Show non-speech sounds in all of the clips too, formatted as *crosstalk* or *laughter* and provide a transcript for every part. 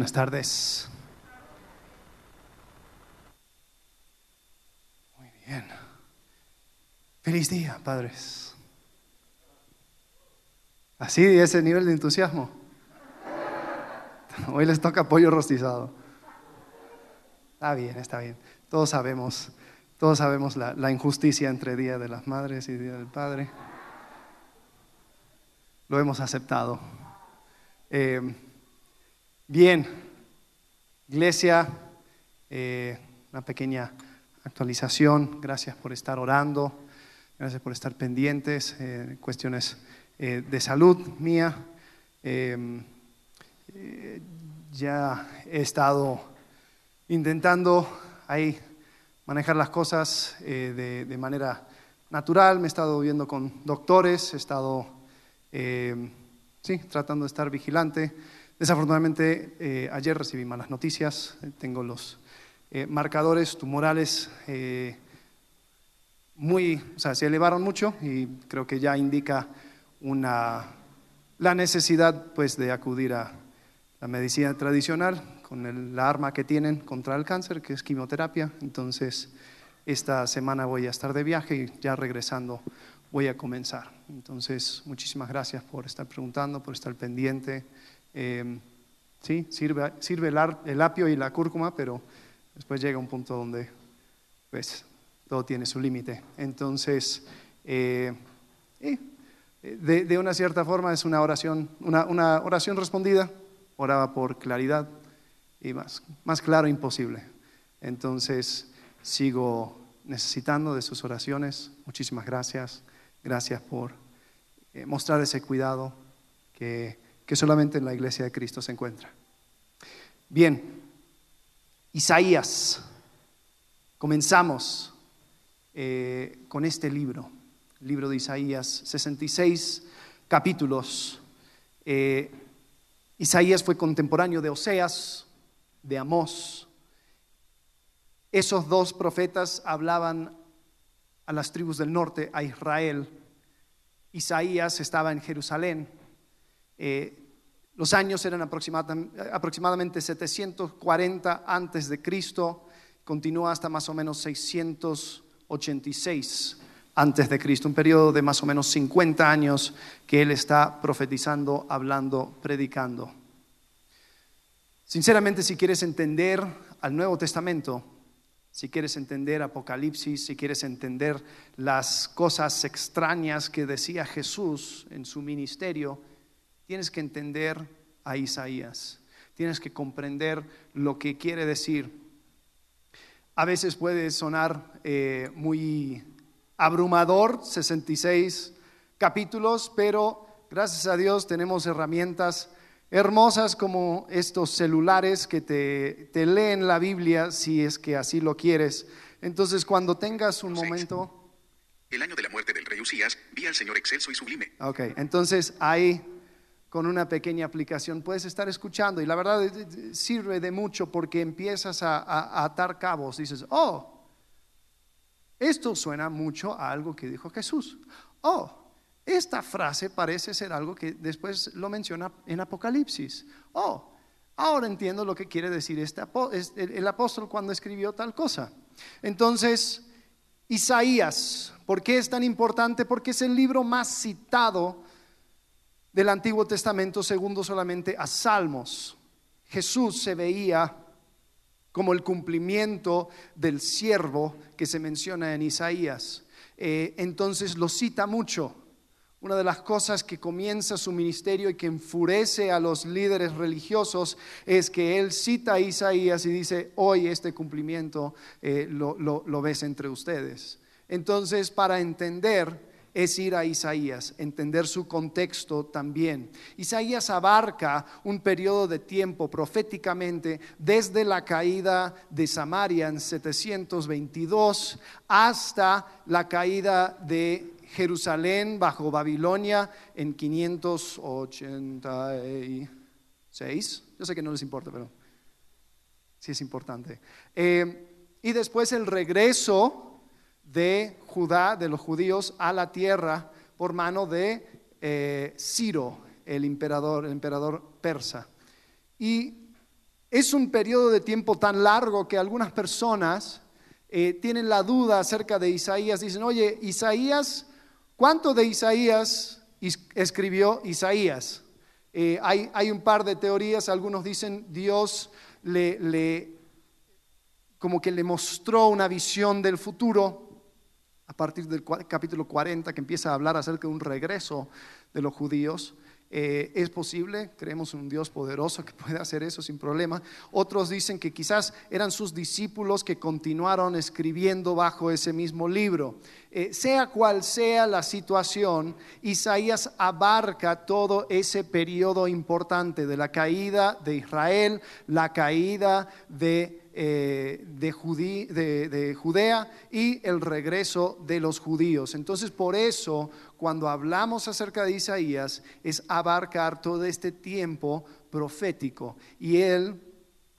Buenas tardes. Muy bien. Feliz día, padres. Así, ese nivel de entusiasmo. Hoy les toca pollo rostizado. Está bien, está bien. Todos sabemos, todos sabemos la, injusticia entre Día de las Madres y Día del Padre. Lo hemos aceptado. Eh, bien, iglesia, eh, una pequeña actualización. Gracias por estar orando, gracias por estar pendientes. Eh, cuestiones de salud mía. ya he estado intentando ahí manejar las cosas de, de, manera natural. Me he estado viendo con doctores, he estado sí, tratando de estar vigilante. Desafortunadamente, eh, ayer recibí malas noticias. Tengo los eh, marcadores tumorales eh, muy, o sea, se elevaron mucho y creo que ya indica una, la necesidad pues, de acudir a la medicina tradicional con la arma que tienen contra el cáncer, que es quimioterapia. Entonces, esta semana voy a estar de viaje y ya regresando voy a comenzar. Entonces, muchísimas gracias por estar preguntando, por estar pendiente. Eh, sí, sirve, sirve el, apio y la cúrcuma, pero después llega un punto donde pues, todo tiene su límite. Entonces, eh, de, una cierta forma es una oración, una, una, oración respondida, oraba por claridad y más, más claro imposible. Entonces, sigo necesitando de sus oraciones. Muchísimas gracias. Gracias por eh, mostrar ese cuidado que, solamente en la iglesia de Cristo se encuentra. Bien, Isaías. Comenzamos eh, con este libro, libro de Isaías, 66 capítulos. Eh, Isaías fue contemporáneo de Oseas, de Amós. Esos dos profetas hablaban a las tribus del norte, a Israel. Isaías estaba en Jerusalén. Eh, los años eran aproximadamente 740 antes de Cristo, continúa hasta más o menos 686 antes de Cristo, un periodo de más o menos 50 años que él está profetizando, hablando, predicando. Sinceramente, si quieres entender al Nuevo Testamento, si quieres entender Apocalipsis, si quieres entender las cosas extrañas que decía Jesús en su ministerio, tienes que entender a Isaías, tienes que comprender lo que quiere decir. A veces puede sonar eh, muy abrumador, 66 capítulos, pero gracias a Dios tenemos herramientas hermosas como estos celulares que te, leen la Biblia si es que así lo quieres. Entonces, cuando tengas un momento... El año de la muerte del rey Usías, vi al Señor excelso y sublime. Ok, entonces ahí con una pequeña aplicación puedes estar escuchando y la verdad eh, eh, sirve de mucho porque empiezas a, atar cabos. Dices, oh, esto suena mucho a algo que dijo Jesús. Oh, esta frase parece ser algo que después lo menciona en Apocalipsis. Oh, ahora entiendo lo que quiere decir este, el apóstol cuando escribió tal cosa. Entonces, Isaías, ¿por qué es tan importante? Porque es el libro más citado del Antiguo Testamento, segundo solamente a Salmos. Jesús se veía como el cumplimiento del siervo que se menciona en Isaías. Eh, entonces lo cita mucho. Una de las cosas que comienza su ministerio y que enfurece a los líderes religiosos es que él cita a Isaías y dice, hoy este cumplimiento eh, lo, lo ves entre ustedes. Entonces, para entender es ir a Isaías, entender su contexto también. Isaías abarca un periodo de tiempo proféticamente desde la caída de Samaria en 722 hasta la caída de Jerusalén bajo Babilonia en 586. Yo sé que no les importa, pero sí es importante. Eh, y después el regreso de Judá, de los judíos, a la tierra por mano de eh, Ciro, el emperador, emperador persa. Y Es un periodo de tiempo tan largo que algunas personas eh, tienen la duda acerca de Isaías. Dicen, oye, Isaías, ¿cuánto de Isaías escribió Isaías? Eh, hay, hay, un par de teorías, algunos dicen Dios le, le, como que le mostró una visión del futuro a partir del capítulo 40 que empieza a hablar acerca de un regreso de los judíos. Eh, es posible, creemos en un Dios poderoso que *laughs* puede hacer eso sin problema. Otros dicen que quizás eran sus discípulos que continuaron escribiendo bajo ese mismo libro. Eh, sea cual sea la situación, Isaías abarca todo ese periodo importante de la caída de Israel, la caída de eh, de, de, Judea y el regreso de los judíos. Entonces, por eso, cuando hablamos acerca de Isaías, es abarcar todo este tiempo profético. Y él,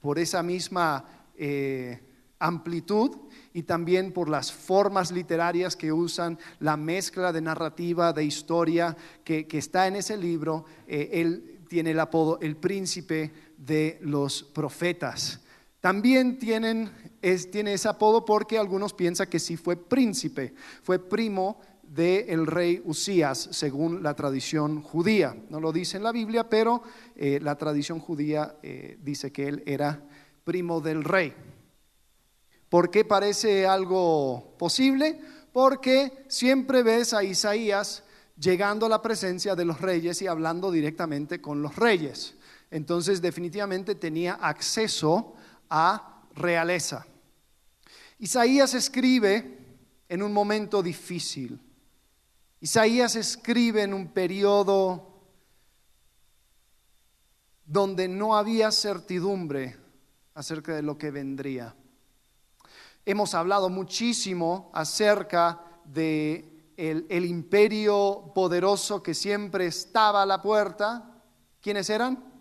por esa misma eh, amplitud, y también por las formas literarias que usan, la mezcla de narrativa, de historia que, está en ese libro, eh, él tiene el apodo el príncipe de los profetas. También tienen, tiene ese apodo porque algunos piensan que sí fue príncipe, fue primo del rey Usías, según la tradición judía. No lo dice en la Biblia, pero eh, la tradición judía eh, dice que él era primo del rey. ¿Por qué parece algo posible? Porque siempre ves a Isaías llegando a la presencia de los reyes y hablando directamente con los reyes. Entonces definitivamente tenía acceso a realeza. Isaías escribe en un momento difícil. Isaías escribe en un periodo donde no había certidumbre acerca de lo que vendría. Hemos hablado muchísimo acerca de el, imperio poderoso que siempre estaba a la puerta. ¿Quiénes eran?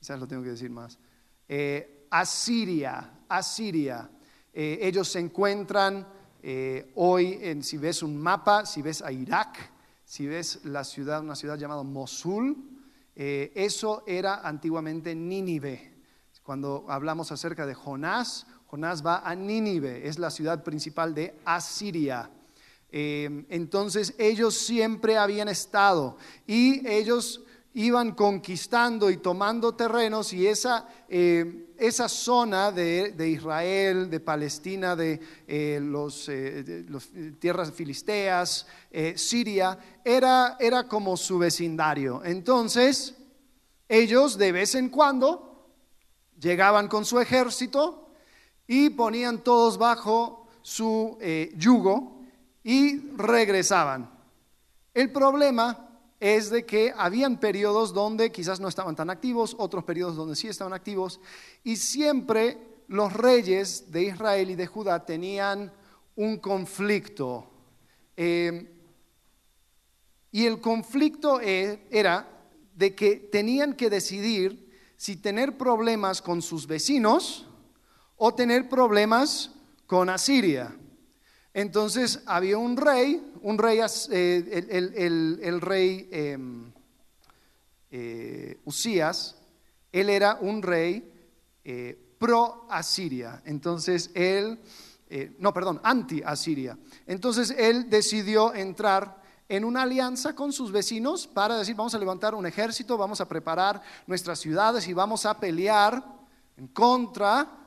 Quizás lo tengo que decir más. Eh, Asiria, Asiria. Eh, ellos se encuentran eh, hoy, en, si ves un mapa, si ves a Irak, si ves la ciudad, una ciudad llamada Mosul, eso era antiguamente Nínive. Cuando hablamos acerca de Jonás, Jonás va a Nínive, es la ciudad principal de Asiria. entonces ellos siempre habían estado y ellos iban conquistando y tomando terrenos y esa, eh, esa zona de, Israel, de Palestina, de, eh, los, eh, tierras filisteas, Siria, era, era como su vecindario. Entonces, ellos de vez en cuando llegaban con su ejército y ponían todos bajo su yugo y regresaban. El problema es de que habían periodos donde quizás no estaban tan activos, otros periodos donde sí estaban activos, y siempre los reyes de Israel y de Judá tenían un conflicto. Eh, y el conflicto e, era de que tenían que decidir si tener problemas con sus vecinos o tener problemas con Asiria. Entonces había un rey, un rey, eh, el, rey em, eh, Usías, él era un rey eh, pro Asiria. Entonces él, no, perdón, anti Asiria. Entonces él decidió entrar en una alianza con sus vecinos para decir, vamos a levantar un ejército, vamos a preparar nuestras ciudades y vamos a pelear en contra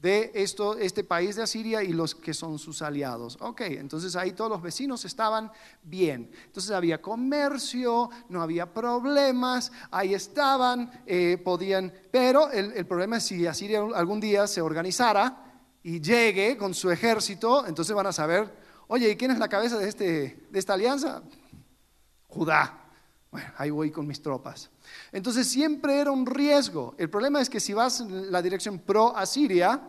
de esto, este país de Asiria y los que son sus aliados. Ok, entonces ahí todos los vecinos estaban bien. Entonces había comercio, no había problemas, ahí estaban, eh, podían, pero el, el, problema es si Asiria algún día se organizara y llegue con su ejército, entonces van a saber, oye, ¿y quién es la cabeza de, este, de esta alianza? Judá. Bueno, ahí voy con mis tropas. Entonces siempre era un riesgo. El problema es que si vas en la dirección pro Asiria,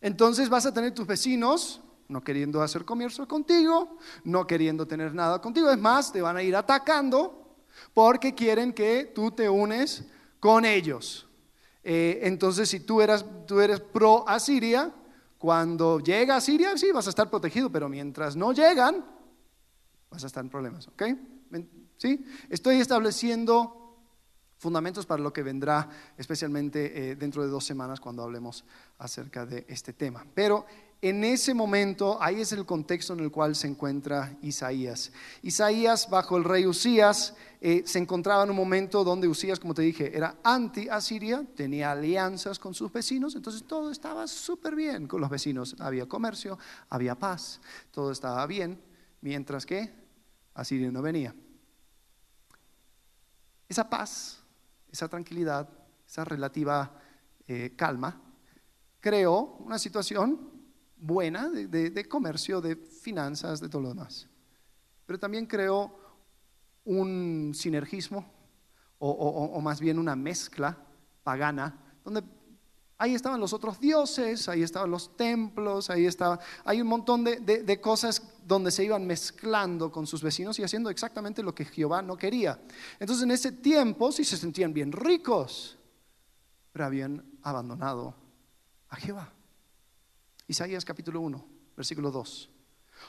entonces vas a tener tus vecinos no queriendo hacer comercio contigo, no queriendo tener nada contigo. Es más, te van a ir atacando porque quieren que tú te unes con ellos. Eh, entonces, si tú, eras, tú eres pro Asiria, cuando llega a Siria, sí, vas a estar protegido, pero mientras no llegan, vas a estar en problemas. ¿Ok? Estoy estableciendo fundamentos para lo que vendrá, especialmente eh, dentro de dos semanas cuando hablemos acerca de este tema. Pero en ese momento, ahí es el contexto en el cual se encuentra Isaías. Isaías, bajo el rey Usías, eh, se encontraba en un momento donde Usías, como te dije, era anti-Asiria, tenía alianzas con sus vecinos, entonces todo estaba súper bien con los vecinos. Había comercio, había paz, todo estaba bien, mientras que Asiria no venía. Esa paz, esa tranquilidad, esa relativa eh, calma, creó una situación buena de, comercio, de finanzas, de todo lo demás. Pero también creó un sinergismo, o, más bien una mezcla pagana, donde ahí estaban los otros dioses, ahí estaban los templos, ahí estaba, hay un montón de, de, cosas donde se iban mezclando con sus vecinos y haciendo exactamente lo que Jehová no quería. Entonces en ese tiempo sí se sentían bien ricos, pero habían abandonado a Jehová. Isaías capítulo 1, versículo 2.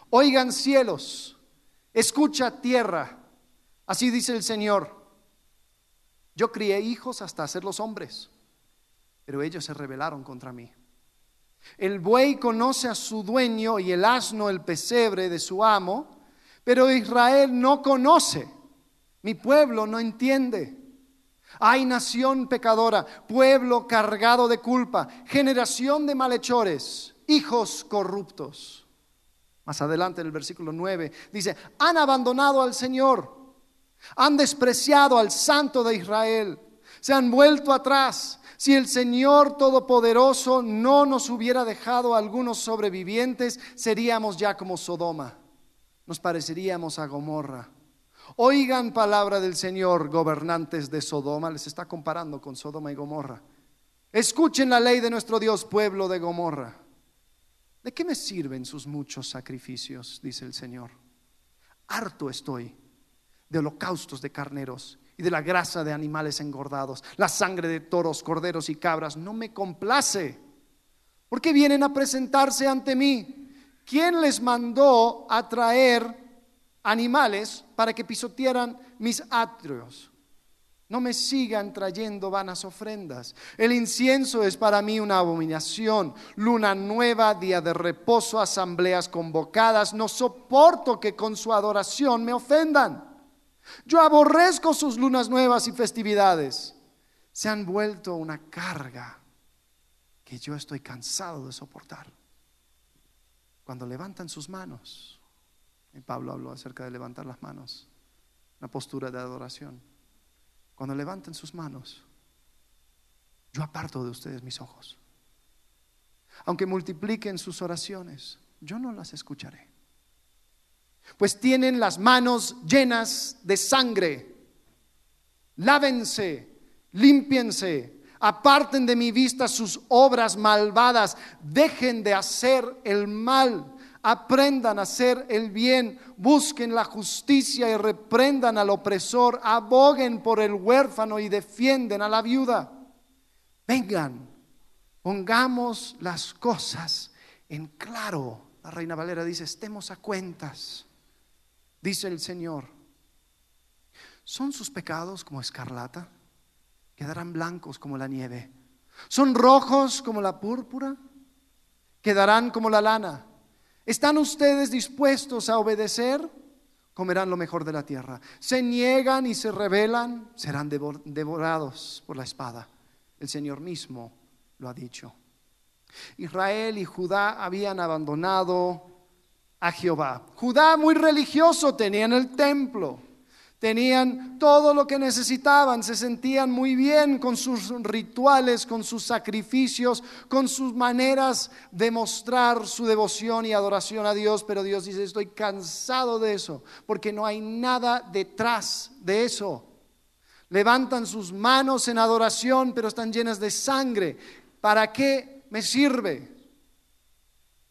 Oigan cielos, escucha tierra, así dice el Señor. Yo crié hijos hasta hacerlos hombres, pero ellos se rebelaron contra mí. El buey conoce a su dueño y el asno el pesebre de su amo, pero Israel no conoce, mi pueblo no entiende. Hay nación pecadora, pueblo cargado de culpa, generación de malhechores hijos corruptos. Más adelante en el versículo 9 dice, han abandonado al Señor, han despreciado al Santo de Israel, se han vuelto atrás. Si el Señor Todopoderoso no nos hubiera dejado algunos sobrevivientes, seríamos ya como Sodoma, nos pareceríamos a Gomorra. Oigan palabra del Señor, gobernantes de Sodoma, les está comparando con Sodoma y Gomorra. Escuchen la ley de nuestro Dios, pueblo de Gomorra. ¿De qué me sirven sus muchos sacrificios? dice el Señor. Harto estoy de holocaustos de carneros y de la grasa de animales engordados, la sangre de toros, corderos y cabras. No me complace. ¿Por qué vienen a presentarse ante mí? ¿Quién les mandó a traer animales para que pisotearan mis atrios? No me sigan trayendo vanas ofrendas. El incienso es para mí una abominación. Luna nueva, día de reposo, asambleas convocadas. No soporto que con su adoración me ofendan. Yo aborrezco sus lunas nuevas y festividades. Se han vuelto una carga que yo estoy cansado de soportar. Cuando levantan sus manos, y Pablo habló acerca de levantar las manos, una postura de adoración cuando levanten sus manos, yo aparto de ustedes mis ojos. Aunque multipliquen sus oraciones, yo no las escucharé. Pues tienen las manos llenas de sangre. Lávense, límpiense, aparten de mi vista sus obras malvadas, dejen de hacer el mal aprendan a hacer el bien, busquen la justicia y reprendan al opresor, aboguen por el huérfano y defienden a la viuda. Vengan, pongamos las cosas en claro. La reina Valera dice, estemos a cuentas, dice el Señor. ¿Son sus pecados como escarlata? Quedarán blancos como la nieve. ¿Son rojos como la púrpura? Quedarán como la lana. ¿Están ustedes dispuestos a obedecer? Comerán lo mejor de la tierra. Se niegan y se rebelan, serán devorados por la espada. El Señor mismo lo ha dicho. Israel y Judá habían abandonado a Jehová. Judá muy religioso tenían el templo. Tenían todo lo que necesitaban, se sentían muy bien con sus rituales, con sus sacrificios, con sus maneras de mostrar su devoción y adoración a Dios, pero Dios dice, estoy cansado de eso, porque no hay nada detrás de eso. Levantan sus manos en adoración, pero están llenas de sangre. ¿Para qué me sirve?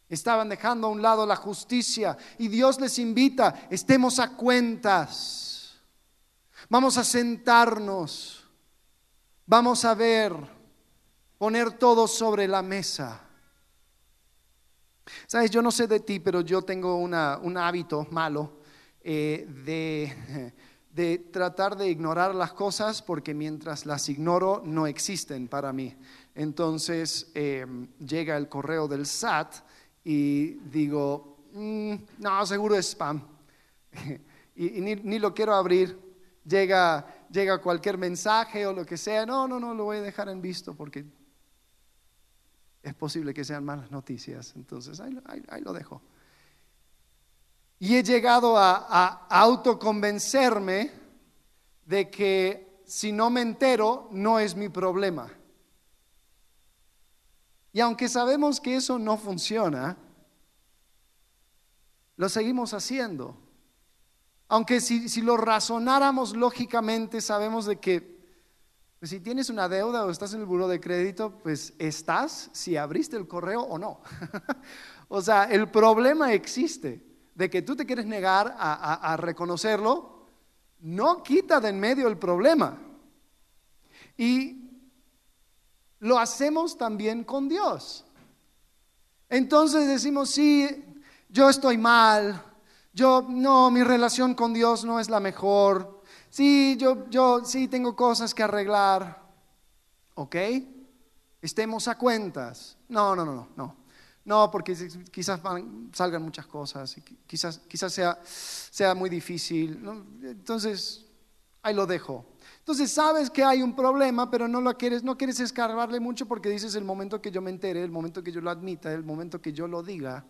Estaban dejando a un lado la justicia y Dios les invita, estemos a cuentas. Vamos a sentarnos, vamos a ver, poner todo sobre la mesa. Sabes, yo no sé de ti, pero yo tengo un hábito malo eh, de, de tratar de ignorar las cosas porque mientras las ignoro no existen para mí. Entonces em, llega el correo del SAT y digo, mm, no, seguro es spam. *laughs* y, ni, ni, lo quiero abrir. Llega, llega cualquier mensaje o lo que sea. No, no, no, lo voy a dejar en visto porque es posible que sean malas noticias. Entonces ahí, ahí lo dejo. Y he llegado a, autoconvencerme de que si no me entero, no es mi problema. Y aunque sabemos que eso no funciona, lo seguimos haciendo. Aunque si, lo razonáramos lógicamente, sabemos de que pues, si tienes una deuda o estás en el buro de crédito, pues estás si abriste el correo o no. *laughs* o sea, el problema existe de que tú te quieres negar a, reconocerlo, no quita de en medio el problema. Y lo hacemos también con Dios. Entonces decimos, sí, yo estoy mal, yo no, mi relación con Dios no es la mejor, sí, yo, yo sí tengo cosas que arreglar, ¿ok? Estemos a cuentas. No, no, no, no, no. No, porque quizás salgan muchas cosas y quizás, quizás sea, sea muy difícil. Entonces, ahí lo dejo. Entonces sabes que hay un problema, pero no lo quieres, no quieres escarbarle mucho porque dices el momento que yo me entere, el momento que yo lo admita, el momento que yo lo diga,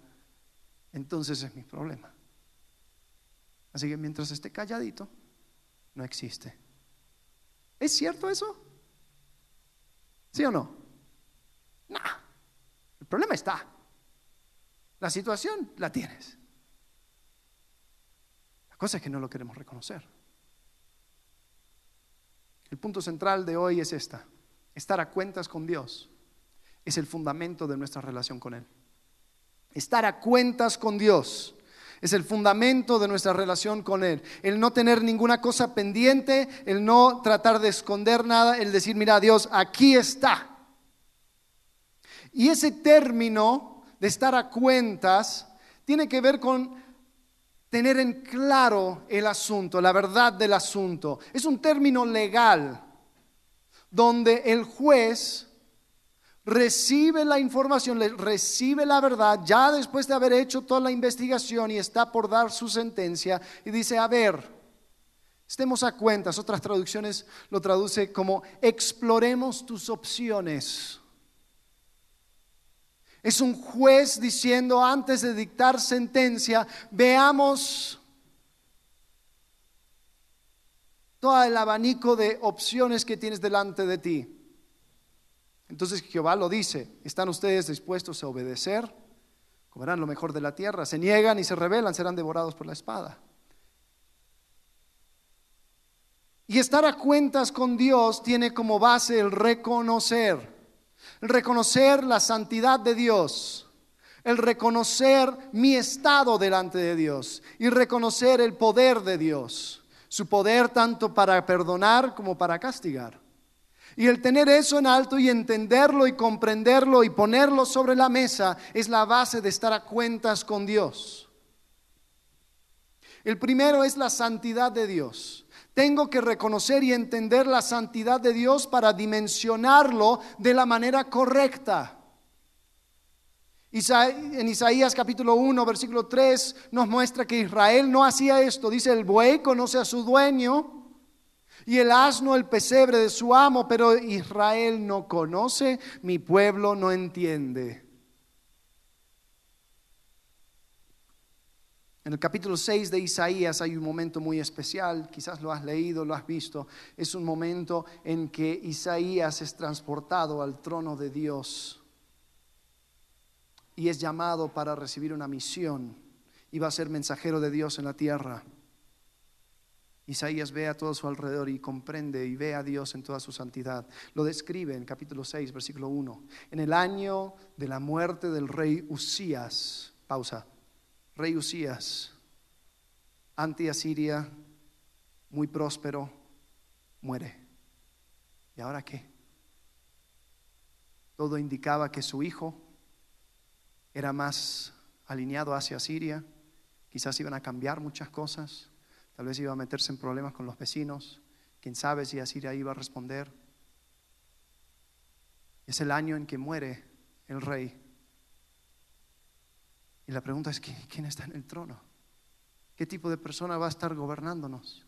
entonces es mi problema. Así que mientras esté calladito, no existe. ¿Es cierto eso? ¿Sí o no? No. El problema está. La situación la tienes. La cosa es que no lo queremos reconocer. El punto central de hoy es esta. Estar a cuentas con Dios es el fundamento de nuestra relación con Él. Estar a cuentas con Dios es el fundamento de nuestra relación con Él. El no tener ninguna cosa pendiente, el no tratar de esconder nada, el decir, mira Dios, aquí está. Y ese término de estar a cuentas tiene que ver con tener en claro el asunto, la verdad del asunto. Es un término legal donde el juez recibe la información, recibe la verdad, ya después de haber hecho toda la investigación y está por dar su sentencia y dice, a ver, estemos a cuentas, otras traducciones lo traduce como exploremos tus opciones. Es un juez diciendo antes de dictar sentencia, veamos todo el abanico de opciones que tienes delante de ti. Entonces Jehová lo dice, ¿están ustedes dispuestos a obedecer? Comerán lo mejor de la tierra, se niegan y se rebelan, serán devorados por la espada. Y estar a cuentas con Dios tiene como base el reconocer el reconocer la santidad de Dios, el reconocer mi estado delante de Dios y reconocer el poder de Dios, su poder tanto para perdonar como para castigar. Y el tener eso en alto y entenderlo y comprenderlo y ponerlo sobre la mesa es la base de estar a cuentas con Dios. El primero es la santidad de Dios. Tengo que reconocer y entender la santidad de Dios para dimensionarlo de la manera correcta. En Isaías capítulo 1, versículo 3 nos muestra que Israel no hacía esto. Dice, el buey conoce a su dueño y el asno el pesebre de su amo, pero Israel no conoce, mi pueblo no entiende. En el capítulo 6 de Isaías hay un momento muy especial, quizás lo has leído, lo has visto. Es un momento en que Isaías es transportado al trono de Dios y es llamado para recibir una misión y va a ser mensajero de Dios en la tierra. Isaías ve a todo su alrededor y comprende y ve a Dios en toda su santidad. Lo describe en capítulo 6, versículo 1. En el año de la muerte del rey Usías, pausa rey Usías, anti Asiria, muy próspero, muere. ¿Y ahora qué? Todo indicaba que su hijo era más alineado hacia Siria, quizás iban a cambiar muchas cosas, Tal vez iba a meterse en problemas con los vecinos. Quién sabe si Asiria iba a responder. Es el año en que muere el rey. Y la pregunta es, ¿quién está en el trono? ¿Qué tipo de persona va a estar gobernándonos?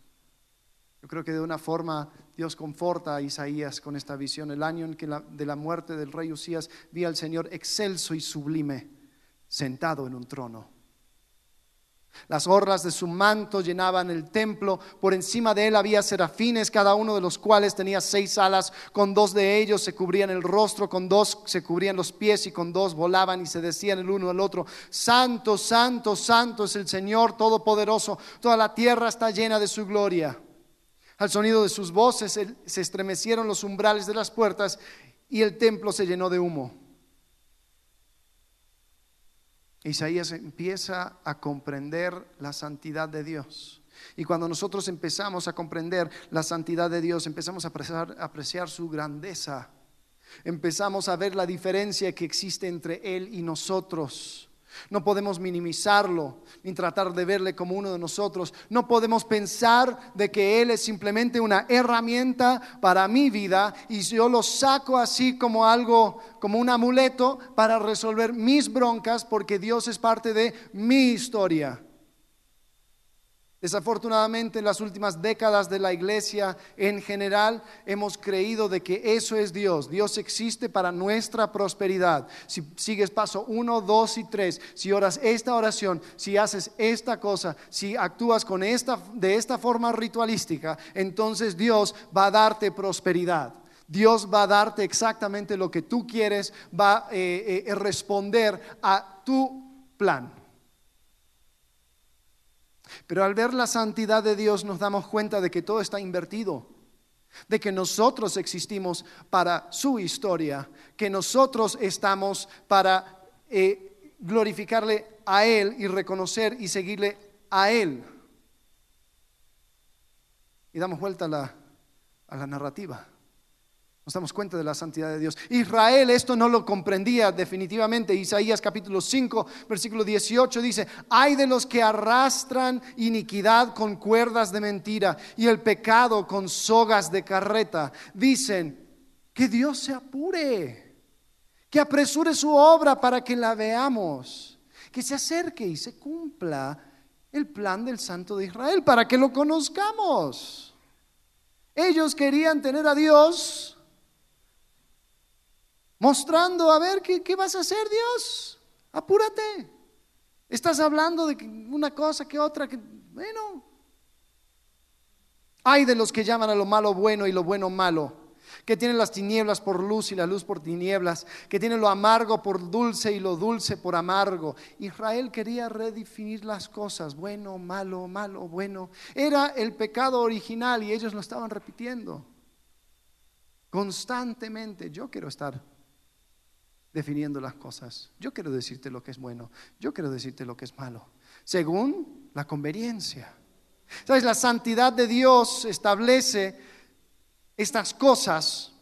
Yo creo que de una forma Dios conforta a Isaías con esta visión. El año en que de la muerte del rey Usías vi al Señor excelso y sublime, sentado en un trono las orlas de su manto llenaban el templo. Por encima de él había serafines, cada uno de los cuales tenía seis alas. Con dos de ellos se cubrían el rostro, con dos se cubrían los pies y con dos volaban y se decían el uno al otro, Santo, santo, santo es el Señor Todopoderoso. Toda la tierra está llena de su gloria. Al sonido de sus voces se estremecieron los umbrales de las puertas y el templo se llenó de humo. Isaías empieza a comprender la santidad de Dios. Y cuando nosotros empezamos a comprender la santidad de Dios, empezamos a apreciar, su grandeza, empezamos a ver la diferencia que existe entre Él y nosotros. No podemos minimizarlo ni tratar de verle como uno de nosotros. No podemos pensar de que Él es simplemente una herramienta para mi vida y yo lo saco así como algo, como un amuleto para resolver mis broncas porque Dios es parte de mi historia. Desafortunadamente en las últimas décadas de la iglesia en general hemos creído de que eso es Dios. Dios existe para nuestra prosperidad. Si sigues paso uno, dos y tres, si oras esta oración, si haces esta cosa, si actúas con esta, de esta forma ritualística, entonces Dios va a darte prosperidad. Dios va a darte exactamente lo que tú quieres, va a eh, eh, responder a tu plan. Pero al ver la santidad de Dios nos damos cuenta de que todo está invertido, de que nosotros existimos para su historia, que nosotros estamos para eh, glorificarle a Él y reconocer y seguirle a Él. Y damos vuelta a la, a la narrativa. Nos damos cuenta de la santidad de Dios. Israel esto no lo comprendía definitivamente. Isaías capítulo 5, versículo 18 dice, hay de los que arrastran iniquidad con cuerdas de mentira y el pecado con sogas de carreta. Dicen, que Dios se apure, que apresure su obra para que la veamos, que se acerque y se cumpla el plan del Santo de Israel, para que lo conozcamos. Ellos querían tener a Dios mostrando, a ver, ¿qué, vas a hacer Dios? Apúrate. Estás hablando de una cosa que otra, bueno. Hay de los que llaman a lo malo bueno y lo bueno malo, que tienen las tinieblas por luz y la luz por tinieblas, que tienen lo amargo por dulce y lo dulce por amargo. Israel quería redefinir las cosas, bueno, malo, malo, bueno. Era el pecado original y ellos lo estaban repitiendo constantemente. Yo quiero estar definiendo las cosas. Yo quiero decirte lo que es bueno, yo quiero decirte lo que es malo, según la conveniencia. ¿Sabes? La santidad de Dios establece estas cosas,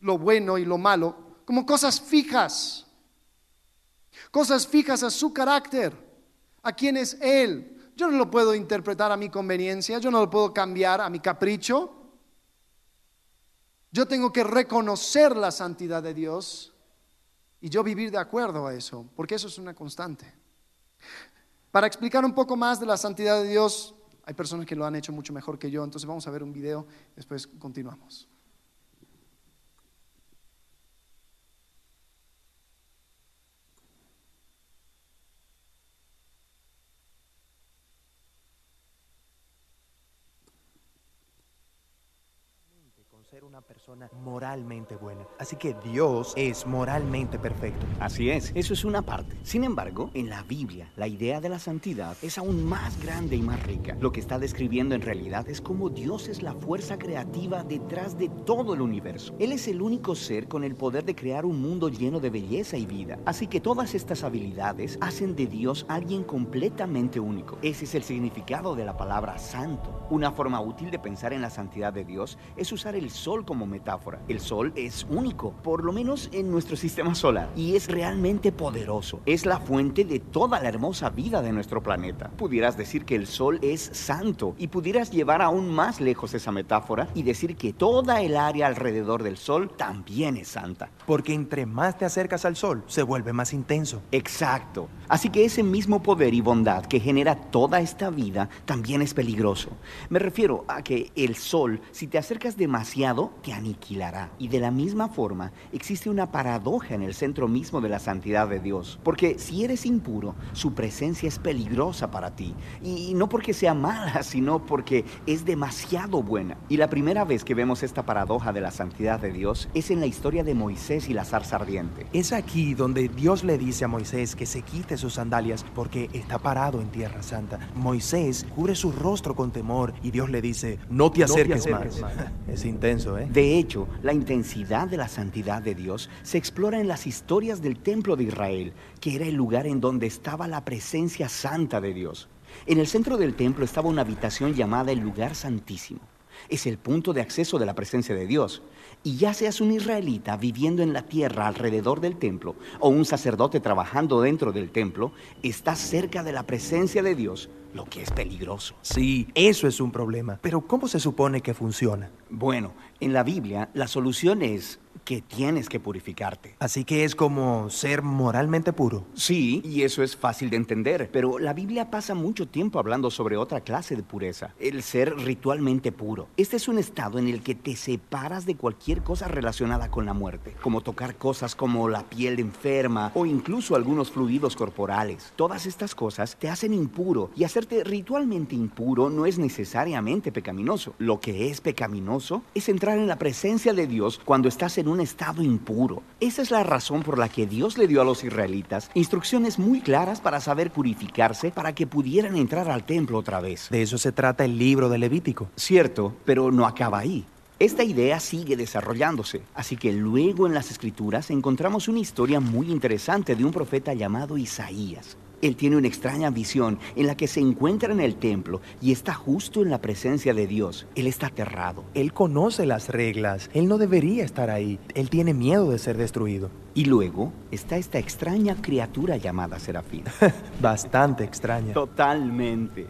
lo bueno y lo malo, como cosas fijas, cosas fijas a su carácter, a quién es Él. Yo no lo puedo interpretar a mi conveniencia, yo no lo puedo cambiar a mi capricho. Yo tengo que reconocer la santidad de Dios y yo vivir de acuerdo a eso, porque eso es una constante. Para explicar un poco más de la santidad de Dios, hay personas que lo han hecho mucho mejor que yo, entonces vamos a ver un video, después continuamos. una persona moralmente buena. Así que Dios es moralmente perfecto. Así es, eso es una parte. Sin embargo, en la Biblia, la idea de la santidad es aún más grande y más rica. Lo que está describiendo en realidad es cómo Dios es la fuerza creativa detrás de todo el universo. Él es el único ser con el poder de crear un mundo lleno de belleza y vida. Así que todas estas habilidades hacen de Dios alguien completamente único. Ese es el significado de la palabra santo. Una forma útil de pensar en la santidad de Dios es usar el Sol como metáfora. El Sol es único, por lo menos en nuestro sistema solar, y es realmente poderoso. Es la fuente de toda la hermosa vida de nuestro planeta. Pudieras decir que el Sol es santo y pudieras llevar aún más lejos esa metáfora y decir que toda el área alrededor del Sol también es santa. Porque entre más te acercas al Sol, se vuelve más intenso. Exacto. Así que ese mismo poder y bondad que genera toda esta vida también es peligroso. Me refiero a que el sol, si te acercas demasiado, te aniquilará. Y de la misma forma, existe una paradoja en el centro mismo de la santidad de Dios. Porque si eres impuro, su presencia es peligrosa para ti. Y no porque sea mala, *laughs* sino porque es demasiado buena. Y la primera vez que vemos esta paradoja de la santidad de Dios es en la historia de Moisés y la zarza ardiente. Es aquí donde Dios le dice a Moisés que se quite sus sandalias porque está parado en tierra santa. Moisés cubre su rostro con temor y Dios le dice, no te acerques, más. *laughs* Es intenso, ¿eh? De hecho, la intensidad de la santidad de Dios se explora en las historias del templo de Israel, que era el lugar en donde estaba la presencia santa de Dios. En el centro del templo estaba una habitación llamada el lugar santísimo. Es el punto de acceso de la presencia de Dios. Y ya seas un israelita viviendo en la tierra alrededor del templo o un sacerdote trabajando dentro del templo, estás cerca de la presencia de Dios, lo que es peligroso. Sí, eso es un problema. Pero ¿cómo se supone que funciona? Bueno, en la Biblia la solución es que tienes que purificarte. Así que es como ser moralmente puro. Sí, y eso es fácil de entender, pero la Biblia pasa mucho tiempo hablando sobre otra clase de pureza, el ser ritualmente puro. Este es un estado en el que te separas de cualquier cosa relacionada con la muerte, como tocar cosas como la piel enferma o incluso algunos fluidos corporales. Todas estas cosas te hacen impuro y hacerte ritualmente impuro no es necesariamente pecaminoso. Lo que es pecaminoso es entrar en la presencia de Dios cuando estás en un estado impuro. Esa es la razón por la que Dios le dio a los israelitas instrucciones muy claras para saber purificarse para que pudieran entrar al templo otra vez. De eso se trata el libro de Levítico. Cierto, pero no acaba ahí. Esta idea sigue desarrollándose, así que luego en las escrituras encontramos una historia muy interesante de un profeta llamado Isaías. Él tiene una extraña visión en la que se encuentra en el templo y está justo en la presencia de Dios. Él está aterrado. Él conoce las reglas. Él no debería estar ahí. Él tiene miedo de ser destruido. Y luego está esta extraña criatura llamada Serafín. *laughs* Bastante extraña. Totalmente.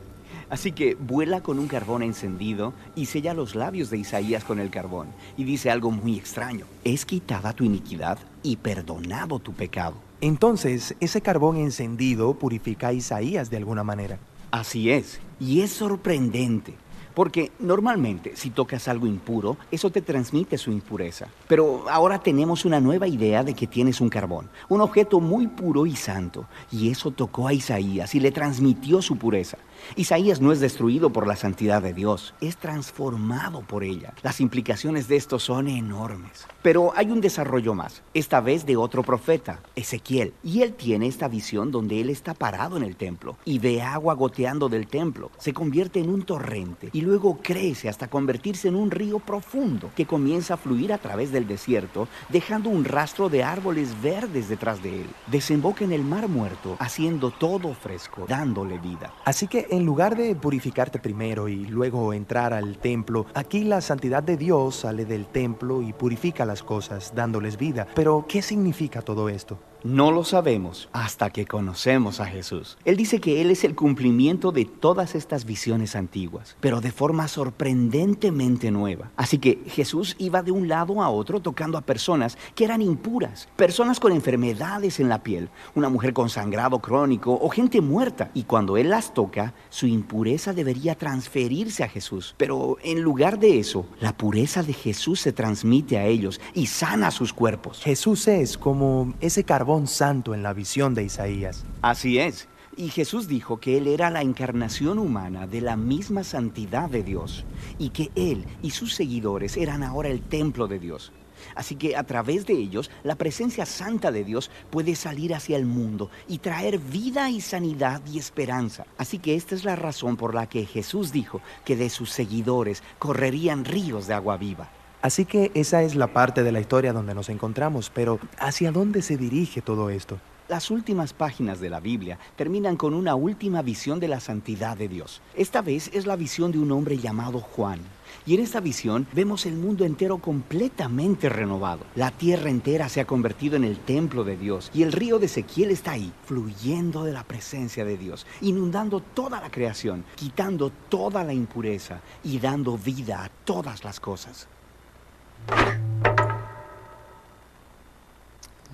Así que vuela con un carbón encendido y sella los labios de Isaías con el carbón. Y dice algo muy extraño. Es quitada tu iniquidad y perdonado tu pecado. Entonces, ese carbón encendido purifica a Isaías de alguna manera. Así es. Y es sorprendente. Porque normalmente si tocas algo impuro, eso te transmite su impureza. Pero ahora tenemos una nueva idea de que tienes un carbón, un objeto muy puro y santo. Y eso tocó a Isaías y le transmitió su pureza. Isaías no es destruido por la santidad de Dios, es transformado por ella. Las implicaciones de esto son enormes. Pero hay un desarrollo más, esta vez de otro profeta, Ezequiel. Y él tiene esta visión donde él está parado en el templo y ve agua goteando del templo. Se convierte en un torrente y luego crece hasta convertirse en un río profundo que comienza a fluir a través del desierto, dejando un rastro de árboles verdes detrás de él. Desemboca en el mar muerto, haciendo todo fresco, dándole vida. Así que en lugar de purificarte primero y luego entrar al templo, aquí la santidad de Dios sale del templo y purifica las cosas, dándoles vida. Pero, ¿qué significa todo esto? No lo sabemos hasta que conocemos a Jesús. Él dice que Él es el cumplimiento de todas estas visiones antiguas, pero de forma sorprendentemente nueva. Así que Jesús iba de un lado a otro tocando a personas que eran impuras, personas con enfermedades en la piel, una mujer con sangrado crónico o gente muerta. Y cuando Él las toca, su impureza debería transferirse a Jesús. Pero en lugar de eso, la pureza de Jesús se transmite a ellos y sana sus cuerpos. Jesús es como ese carbón santo en la visión de Isaías. Así es. Y Jesús dijo que Él era la encarnación humana de la misma santidad de Dios y que Él y sus seguidores eran ahora el templo de Dios. Así que a través de ellos la presencia santa de Dios puede salir hacia el mundo y traer vida y sanidad y esperanza. Así que esta es la razón por la que Jesús dijo que de sus seguidores correrían ríos de agua viva. Así que esa es la parte de la historia donde nos encontramos, pero ¿hacia dónde se dirige todo esto? Las últimas páginas de la Biblia terminan con una última visión de la santidad de Dios. Esta vez es la visión de un hombre llamado Juan. Y en esta visión vemos el mundo entero completamente renovado. La tierra entera se ha convertido en el templo de Dios y el río de Ezequiel está ahí, fluyendo de la presencia de Dios, inundando toda la creación, quitando toda la impureza y dando vida a todas las cosas.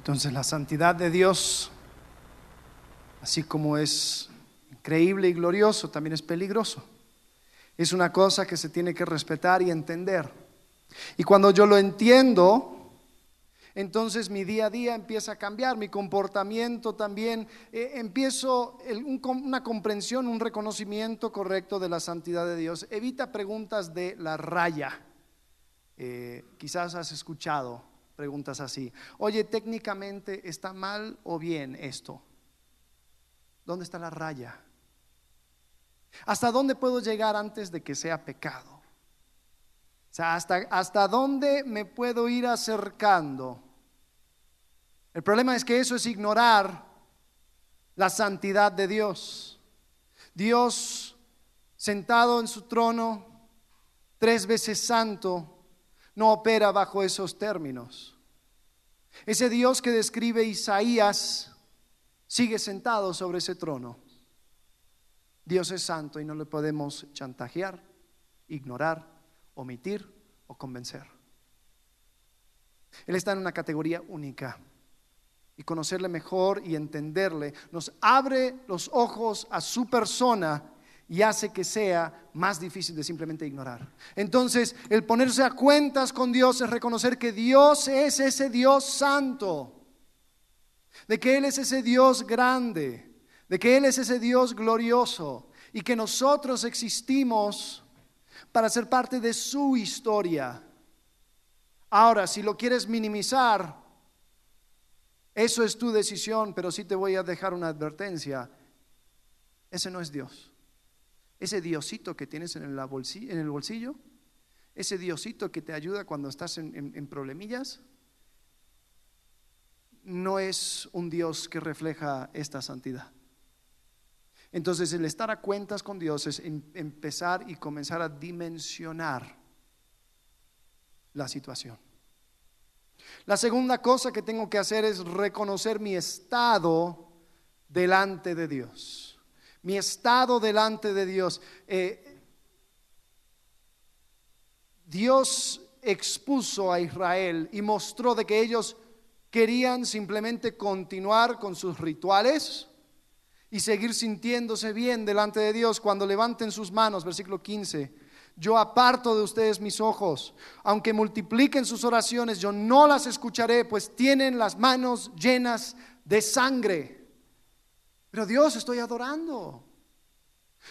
Entonces la santidad de Dios, así como es increíble y glorioso, también es peligroso. Es una cosa que se tiene que respetar y entender. Y cuando yo lo entiendo, entonces mi día a día empieza a cambiar, mi comportamiento también, eh, empiezo una comprensión, un reconocimiento correcto de la santidad de Dios. Evita preguntas de la raya. Eh, quizás has escuchado preguntas así. Oye, técnicamente está mal o bien esto. ¿Dónde está la raya? ¿Hasta dónde puedo llegar antes de que sea pecado? O sea, ¿hasta, hasta dónde me puedo ir acercando? El problema es que eso es ignorar la santidad de Dios. Dios sentado en su trono, tres veces santo, no opera bajo esos términos. Ese Dios que describe Isaías sigue sentado sobre ese trono. Dios es santo y no le podemos chantajear, ignorar, omitir o convencer. Él está en una categoría única y conocerle mejor y entenderle nos abre los ojos a su persona y hace que sea más difícil de simplemente ignorar. Entonces, el ponerse a cuentas con Dios es reconocer que Dios es ese Dios santo, de que Él es ese Dios grande, de que Él es ese Dios glorioso y que nosotros existimos para ser parte de su historia. Ahora, si lo quieres minimizar, eso es tu decisión, pero sí te voy a dejar una advertencia. Ese no es Dios. Ese Diosito que tienes en el bolsillo, ese Diosito que te ayuda cuando estás en problemillas, no es un Dios que refleja esta santidad. Entonces el estar a cuentas con Dios es em, empezar y comenzar a dimensionar la situación. La segunda cosa que tengo que hacer es reconocer mi estado delante de Dios. Mi estado delante de Dios. Eh, Dios expuso a Israel y mostró de que ellos querían simplemente continuar con sus rituales, y seguir sintiéndose bien delante de Dios cuando levanten sus manos, versículo 15. Yo aparto de ustedes mis ojos, aunque multipliquen sus oraciones, yo no las escucharé, pues tienen las manos llenas de sangre. Pero Dios estoy adorando.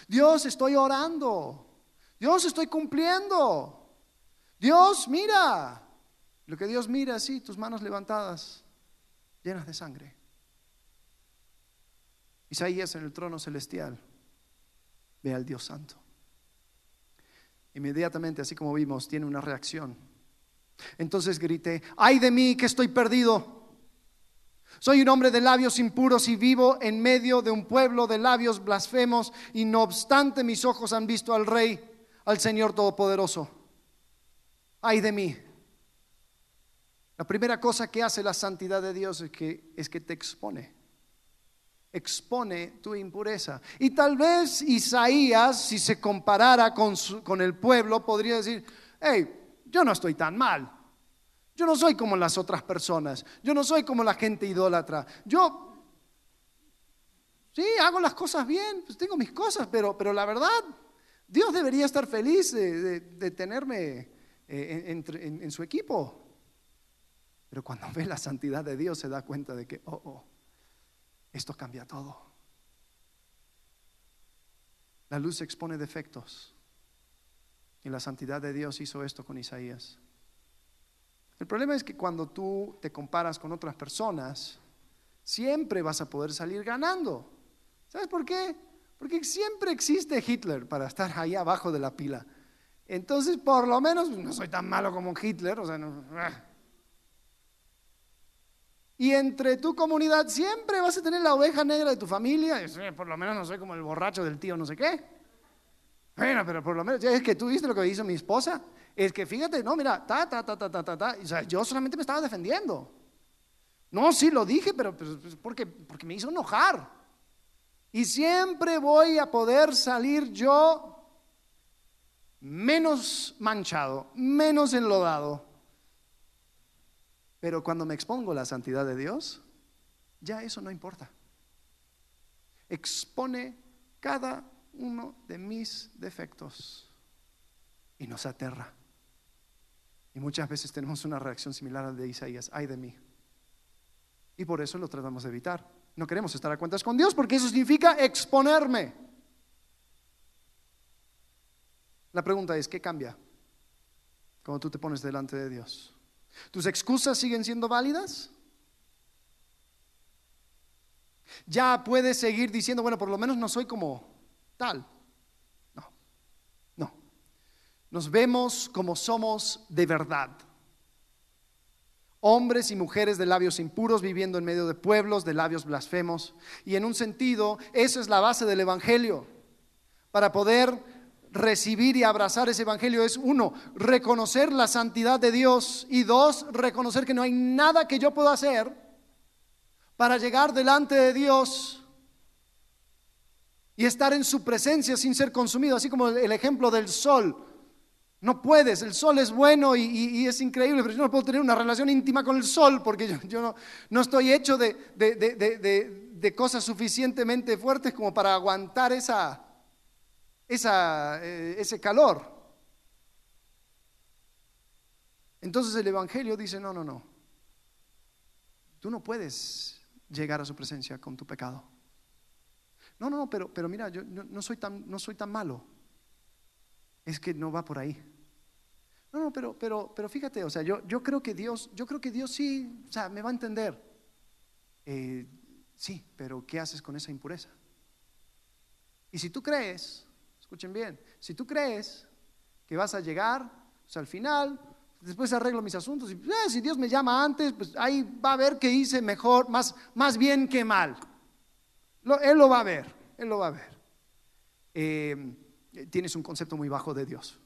Dios estoy orando. Dios estoy cumpliendo. Dios mira. Lo que Dios mira, sí, tus manos levantadas, llenas de sangre. Isaías en el trono celestial ve al Dios Santo. Inmediatamente, así como vimos, tiene una reacción. Entonces grité, ay de mí que estoy perdido. Soy un hombre de labios impuros y vivo en medio de un pueblo de labios blasfemos y no obstante mis ojos han visto al Rey, al Señor Todopoderoso. Ay de mí. La primera cosa que hace la santidad de Dios es que, es que te expone expone tu impureza. Y tal vez Isaías, si se comparara con, con el pueblo, podría decir, hey, yo no estoy tan mal. Yo no soy como las otras personas. Yo no soy como la gente idólatra. Yo, sí, hago las cosas bien, pues tengo mis cosas, pero, pero la verdad, Dios debería estar feliz de, tenerme eh, en su equipo. Pero cuando ve la santidad de Dios se da cuenta de que, oh, oh, esto cambia todo. La luz expone defectos. Y la santidad de Dios hizo esto con Isaías. El problema es que cuando tú te comparas con otras personas, siempre vas a poder salir ganando. ¿Sabes por qué? Porque siempre existe Hitler para estar ahí abajo de la pila. Entonces, por lo menos, no soy tan malo como Hitler, o sea, no, ah. Y entre tu comunidad siempre vas a tener la oveja negra de tu familia. Y, "Eh, por lo menos no soy como el borracho del tío, no sé qué. Bueno, pero por lo menos, es que tú viste lo que hizo mi esposa. Es que fíjate, no, mira, ta, ta, ta, ta, ta, ta, ta. O sea, yo solamente me estaba defendiendo. No, sí lo dije, pero pues, pues, porque, porque me hizo enojar. Y siempre voy a poder salir yo menos manchado, menos enlodado. Pero cuando me expongo la santidad de Dios, ya eso no importa. Expone cada uno de mis defectos y nos aterra. Y muchas veces tenemos una reacción similar a la de Isaías, ay de mí. Y por eso lo tratamos de evitar. No queremos estar a cuentas con Dios porque eso significa exponerme. La pregunta es, ¿qué cambia cuando tú te pones delante de Dios? ¿Tus excusas siguen siendo válidas? Ya puedes seguir diciendo, bueno, por lo menos no soy como tal. No, no. Nos vemos como somos de verdad. Hombres y mujeres de labios impuros viviendo en medio de pueblos de labios blasfemos. Y en un sentido, eso es la base del Evangelio. Para poder recibir y abrazar ese Evangelio es uno, reconocer la santidad de Dios y dos, reconocer que no hay nada que yo pueda hacer para llegar delante de Dios y estar en su presencia sin ser consumido, así como el ejemplo del sol. No puedes, el sol es bueno y, es increíble, pero yo no puedo tener una relación íntima con el sol porque yo, no, estoy hecho de, cosas suficientemente fuertes como para aguantar esa, eh, ese calor. Entonces el Evangelio dice, no, no, no. Tú no puedes llegar a su presencia con tu pecado. No, no, no, pero, mira, yo no soy tan, no soy tan malo. Es que no va por ahí. No, no, pero, pero, pero fíjate, o sea, yo, yo creo que Dios, yo creo que Dios sí, o sea, me va a entender. Eh, sí, pero ¿qué haces con esa impureza? Y si tú crees, escuchen bien, si tú crees que vas a llegar, sea, al final, después arreglo mis asuntos, y eh, si Dios me llama antes, pues ahí va a ver que hice mejor, más, más bien que mal. Él lo va a ver, él lo va a ver. Eh, tienes un concepto muy bajo de Dios.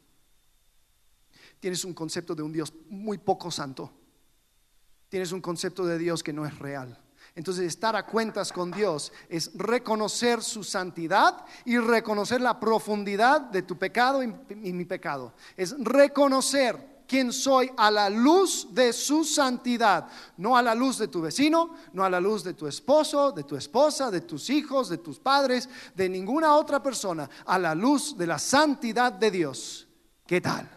Tienes un concepto de un Dios muy poco santo. Tienes un concepto de Dios que no es real. Entonces, estar a cuentas con Dios es reconocer su santidad y reconocer la profundidad de tu pecado y, mi pecado. Es reconocer quién soy a la luz de su santidad, no a la luz de tu vecino, no a la luz de tu esposo, de tu esposa, de tus hijos, de tus padres, de ninguna otra persona, a la luz de la santidad de Dios. ¿Qué tal?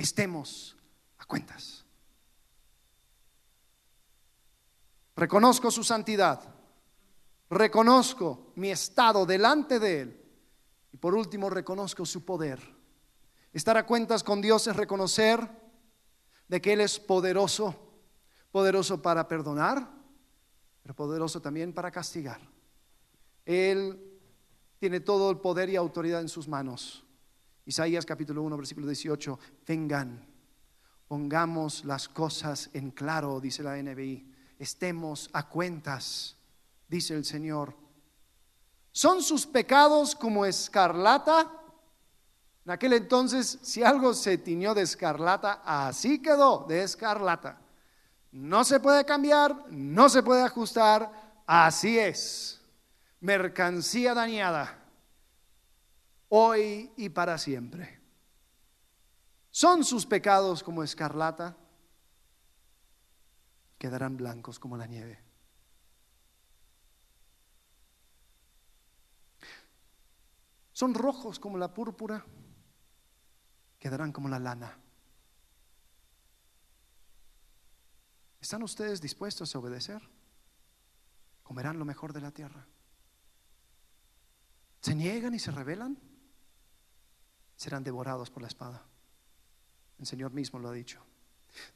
Estemos a cuentas. Reconozco su santidad. Reconozco mi estado delante de Él. Y por último, reconozco su poder. Estar a cuentas con Dios es reconocer de que Él es poderoso, poderoso para perdonar, pero poderoso también para castigar. Él tiene todo el poder y autoridad en sus manos. Isaías capítulo 1, versículo 18, vengan, pongamos las cosas en claro, dice la NBI, estemos a cuentas, dice el Señor. ¿Son sus pecados como escarlata? En aquel entonces, si algo se tiñó de escarlata, así quedó de escarlata. No se puede cambiar, no se puede ajustar, así es. Mercancía dañada, hoy y para siempre. ¿Son sus pecados como escarlata? Quedarán blancos como la nieve. Son rojos como la púrpura, quedarán como la lana. ¿Están ustedes dispuestos a obedecer? Comerán lo mejor de la tierra. ¿Se niegan y se rebelan? Serán devorados por la espada. El Señor mismo lo ha dicho.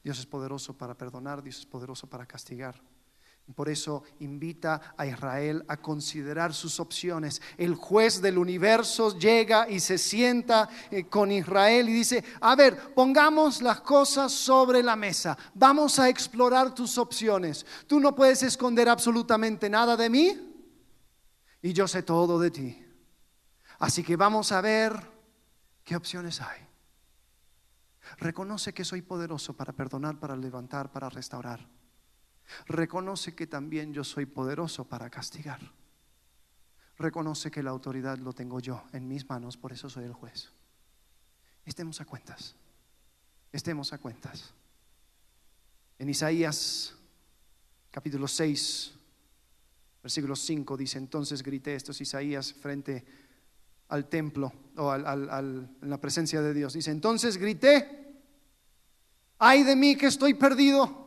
Dios es poderoso para perdonar, Dios es poderoso para castigar. Por eso invita a Israel a considerar sus opciones. El juez del universo llega y se sienta eh, con Israel y dice, a ver, pongamos las cosas sobre la mesa. Vamos a explorar tus opciones. Tú no puedes esconder absolutamente nada de mí y yo sé todo de ti. Así que vamos a ver qué opciones hay. Reconoce que soy poderoso para perdonar, para levantar, para restaurar. Reconoce que también yo soy poderoso para castigar. Reconoce que la autoridad lo tengo yo en mis manos, por eso soy el juez. Estemos a cuentas. Estemos a cuentas. En Isaías capítulo 6, versículo 5 dice, entonces grité, esto es Isaías frente al templo o en la presencia de Dios. Dice, entonces grité, ay de mí que estoy perdido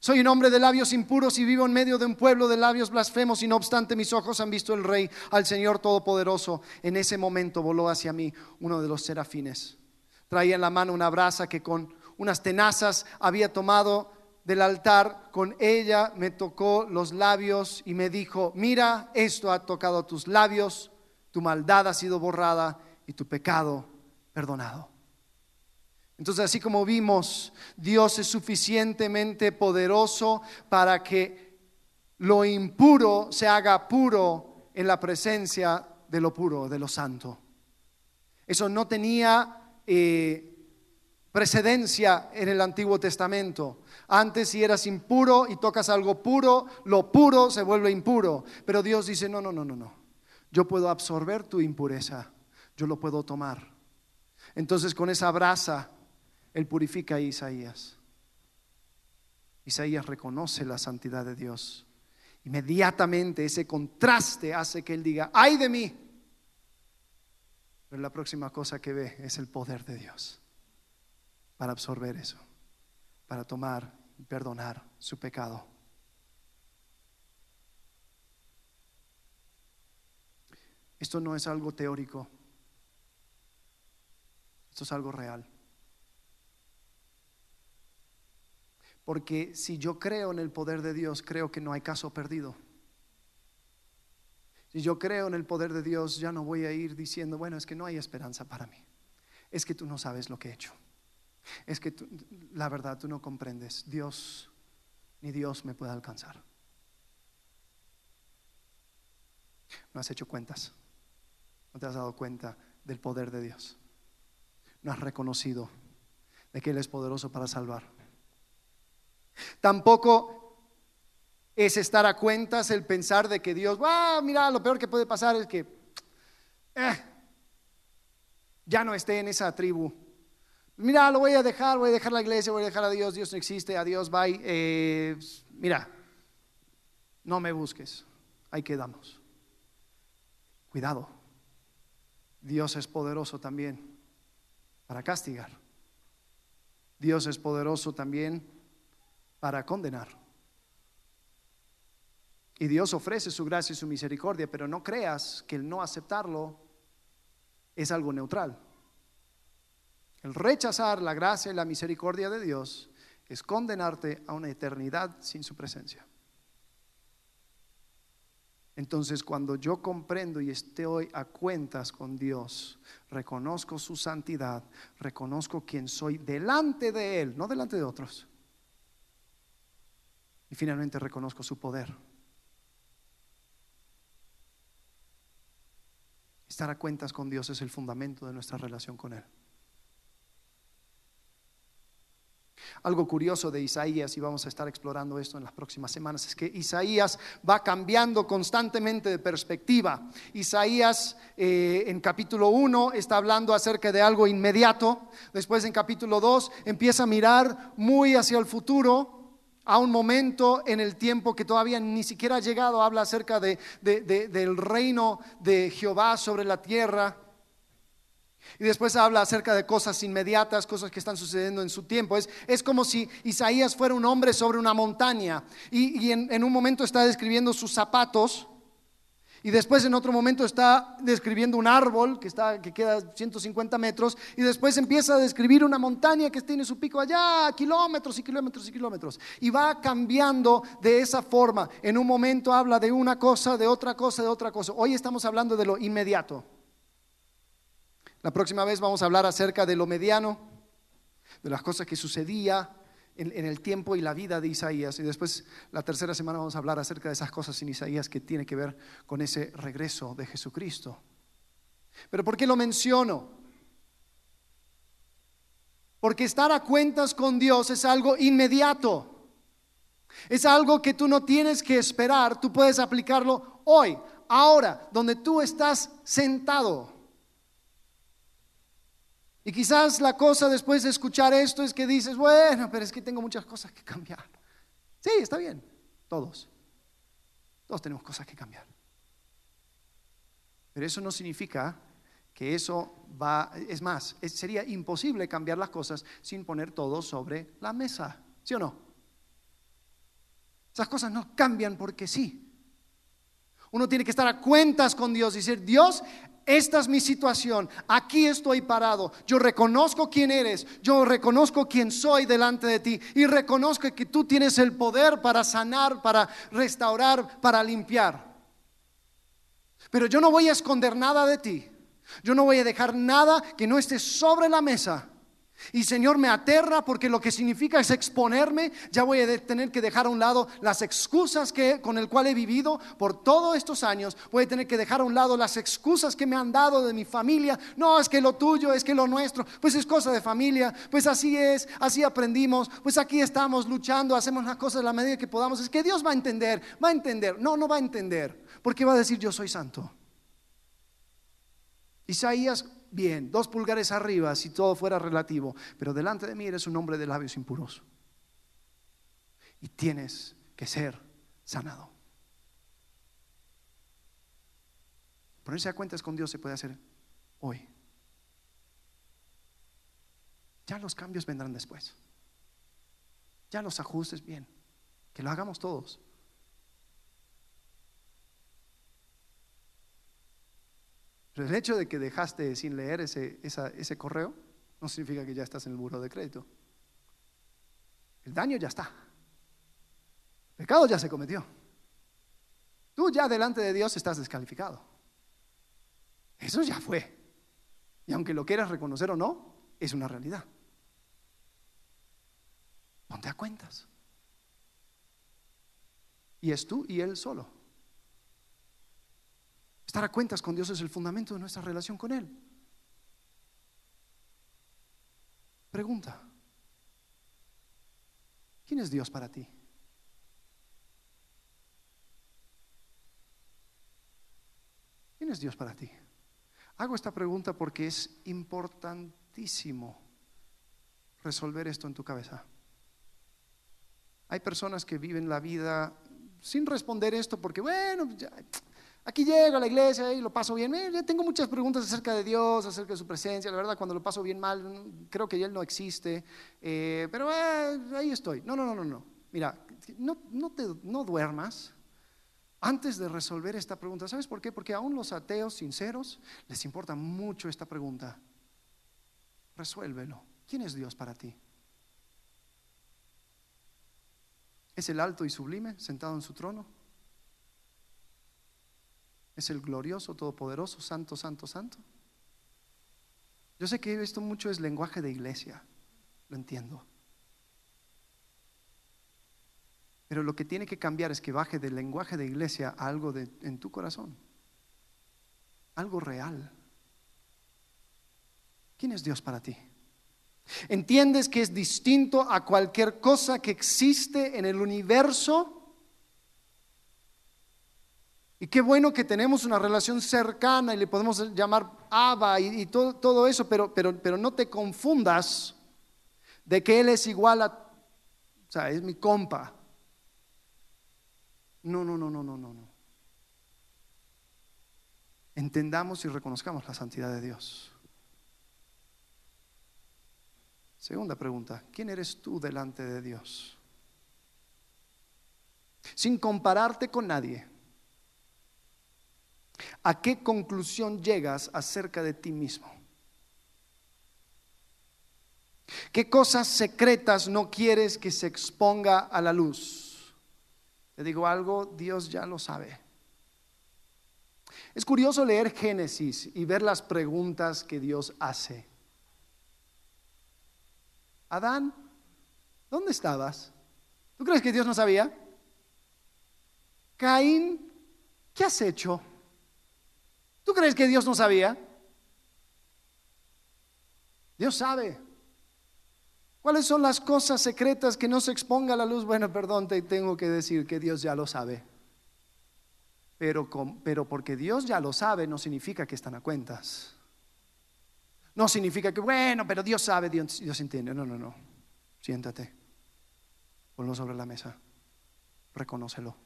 soy un hombre de labios impuros y vivo en medio de un pueblo de labios blasfemos y no obstante mis ojos han visto el Rey, al Señor Todopoderoso. En ese momento voló hacia mí uno de los serafines. Traía en la mano una brasa que con unas tenazas había tomado del altar. Con ella me tocó los labios y me dijo, mira, esto ha tocado tus labios, tu maldad ha sido borrada y tu pecado perdonado. Entonces, así como vimos, Dios es suficientemente poderoso para que lo impuro se haga puro en la presencia de lo puro, de lo santo. Eso no tenía eh, precedencia en el Antiguo Testamento. Antes si eras impuro y tocas algo puro, lo puro se vuelve impuro. Pero Dios dice, no, no, no, no, no. Yo puedo absorber tu impureza, yo lo puedo tomar. Entonces con esa brasa él purifica a Isaías. Isaías reconoce la santidad de Dios. Inmediatamente ese contraste hace que él diga, ay de mí. Pero la próxima cosa que ve es el poder de Dios para absorber eso, para tomar y perdonar su pecado. Esto no es algo teórico, esto es algo real. Porque si yo creo en el poder de Dios, creo que no hay caso perdido. Si yo creo en el poder de Dios, ya no voy a ir diciendo, bueno, es que no hay esperanza para mí. Es que tú no sabes lo que he hecho. Es que la verdad tú no comprendes. Dios, ni Dios me puede alcanzar. No has hecho cuentas. No te has dado cuenta del poder de Dios. No has reconocido de que Él es poderoso para salvar. Tampoco es estar a cuentas el pensar de que Dios, ah, mira, lo peor que puede pasar es que eh, ya no esté en esa tribu. Mira, lo voy a dejar, voy a dejar la iglesia, voy a dejar a Dios, Dios no existe, adiós, bye. Eh, mira, no me busques, ahí quedamos. Cuidado, Dios es poderoso también para castigar. Dios es poderoso también para condenar. Y Dios ofrece su gracia y su misericordia, pero no creas que el no aceptarlo es algo neutral. El rechazar la gracia y la misericordia de Dios es condenarte a una eternidad sin su presencia. Entonces, cuando yo comprendo y estoy a cuentas con Dios, reconozco su santidad, reconozco quién soy delante de Él, no delante de otros, y finalmente reconozco su poder. Estar a cuentas con Dios es el fundamento de nuestra relación con Él. Algo curioso de Isaías, y vamos a estar explorando esto en las próximas semanas, es que Isaías va cambiando constantemente de perspectiva. Isaías eh, en capítulo 1 está hablando acerca de algo inmediato, después en capítulo 2 empieza a mirar muy hacia el futuro, a un momento en el tiempo que todavía ni siquiera ha llegado, habla acerca de, del reino de Jehová sobre la tierra. Y después habla acerca de cosas inmediatas, cosas que están sucediendo en su tiempo. Es, es como si Isaías fuera un hombre sobre una montaña y, en, en un momento está describiendo sus zapatos Y después en otro momento está describiendo un árbol que, está, que queda 150 metros y después empieza a describir una montaña que tiene su pico allá, kilómetros y kilómetros y kilómetros. Y va cambiando de esa forma. En un momento habla de una cosa, de otra cosa, de otra cosa. Hoy estamos hablando de lo inmediato. La próxima vez vamos a hablar acerca de lo mediano, de las cosas que sucedía en, el tiempo y la vida de Isaías. Y después, la tercera semana, vamos a hablar acerca de esas cosas en Isaías que tiene que ver con ese regreso de Jesucristo. Pero ¿por qué lo menciono? Porque estar a cuentas con Dios es algo inmediato. Es algo que tú no tienes que esperar, tú puedes aplicarlo hoy, ahora, donde tú estás sentado. Y quizás la cosa después de escuchar esto es que dices, bueno, pero es que tengo muchas cosas que cambiar. Sí, está bien, todos. Todos tenemos cosas que cambiar. Pero eso no significa que eso va, es más, sería imposible cambiar las cosas sin poner todo sobre la mesa, ¿sí o no? Esas cosas no cambian porque sí. Uno tiene que estar a cuentas con Dios y decir, Dios, esta es mi situación, aquí estoy parado, yo reconozco quién eres, yo reconozco quién soy delante de ti. Y reconozco que tú tienes el poder para sanar, para restaurar, para limpiar. Pero yo no voy a esconder nada de ti, yo no voy a dejar nada que no esté sobre la mesa y Señor, me aterra porque lo que significa es exponerme. Ya voy a tener que dejar a un lado las excusas que, con el cual he vivido por todos estos años. Voy a tener que dejar a un lado las excusas que me han dado de mi familia. No, es que lo tuyo, es que lo nuestro. Pues es cosa de familia. Pues así es, así aprendimos. Pues aquí estamos luchando, hacemos las cosas a la medida que podamos. Es que Dios va a entender, va a entender. No, no va a entender. Porque va a decir yo soy santo. Isaías bien, dos pulgares arriba si todo fuera relativo, pero delante de mí eres un hombre de labios impuros. Y tienes que ser sanado. Ponerse a cuentas con Dios se puede hacer hoy. Ya los cambios vendrán después. Ya los ajustes bien. Que lo hagamos todos. Pero el hecho de que dejaste sin leer ese, ese correo no significa que ya estás en el buro de crédito. El daño ya está. El pecado ya se cometió. Tú ya delante de Dios estás descalificado. Eso ya fue. Y aunque lo quieras reconocer o no, es una realidad. Ponte a cuentas. Y es tú y él solo. Estar a cuentas con Dios es el fundamento de nuestra relación con Él. Pregunta, ¿quién es Dios para ti? ¿Quién es Dios para ti? Hago esta pregunta porque es importantísimo resolver esto en tu cabeza. Hay personas que viven la vida sin responder esto porque, bueno, ya, Aquí llego a la iglesia y lo paso bien. Eh, tengo muchas preguntas acerca de Dios, acerca de su presencia. La verdad, cuando lo paso bien mal, creo que Él no existe. Eh, pero eh, ahí estoy. No, no, no, no, no. Mira, no, no, te, no duermas antes de resolver esta pregunta. ¿Sabes por qué? Porque aún los ateos sinceros les importa mucho esta pregunta. Resuélvelo. ¿Quién es Dios para ti? ¿Es el alto y sublime sentado en su trono? Es el glorioso, todopoderoso, santo, santo, santo. Yo sé que esto mucho es lenguaje de iglesia, lo entiendo. Pero lo que tiene que cambiar es que baje del lenguaje de iglesia a algo de, en tu corazón, algo real. ¿Quién es Dios para ti? ¿Entiendes que es distinto a cualquier cosa que existe en el universo? Y qué bueno que tenemos una relación cercana y le podemos llamar Abba y, todo, todo, eso, pero, pero, pero no te confundas de que Él es igual a, o sea, es mi compa. No, no, no, no, no, no, no. Entendamos y reconozcamos la santidad de Dios. Segunda pregunta, ¿quién eres tú delante de Dios? Sin compararte con nadie ¿A qué conclusión llegas acerca de ti mismo? ¿Qué cosas secretas no quieres que se exponga a la luz? Te digo algo, Dios ya lo sabe. Es curioso leer Génesis y ver las preguntas que Dios hace. Adán, ¿dónde estabas? ¿Tú crees que Dios no sabía? Caín, ¿qué has hecho? ¿Tú crees que Dios no sabía? Dios sabe. ¿Cuáles son las cosas secretas que no se exponga a la luz? Bueno, perdón, te tengo que decir que Dios ya lo sabe. Pero, pero porque Dios ya lo sabe no significa que están a cuentas. No significa que, bueno, pero Dios sabe, Dios, Dios entiende. No, no, no. Siéntate. Ponlo sobre la mesa. Reconócelo.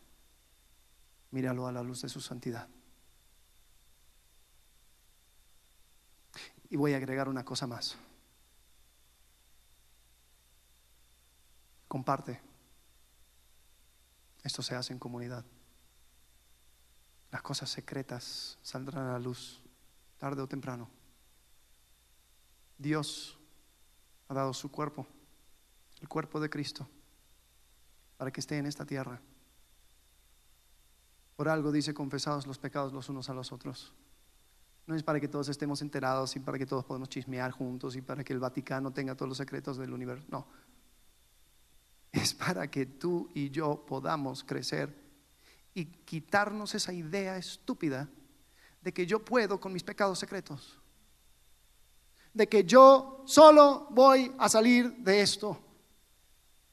Míralo a la luz de su santidad. Y voy a agregar una cosa más. Comparte. Esto se hace en comunidad. Las cosas secretas saldrán a la luz, tarde o temprano. Dios ha dado su cuerpo, el cuerpo de Cristo, para que esté en esta tierra. Por algo dice, confesados los pecados los unos a los otros. No es para que todos estemos enterados y para que todos podamos chismear juntos y para que el Vaticano tenga todos los secretos del universo. No, es para que tú y yo podamos crecer y quitarnos esa idea estúpida de que yo puedo con mis pecados secretos, de que yo solo voy a salir de esto.